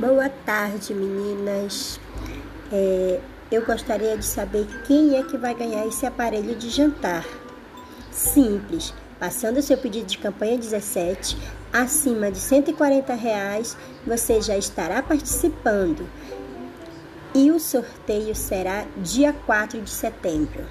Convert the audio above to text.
Boa tarde, meninas. É, eu gostaria de saber quem é que vai ganhar esse aparelho de jantar. Simples. Passando o seu pedido de campanha 17, acima de 140 reais, você já estará participando. E o sorteio será dia 4 de setembro.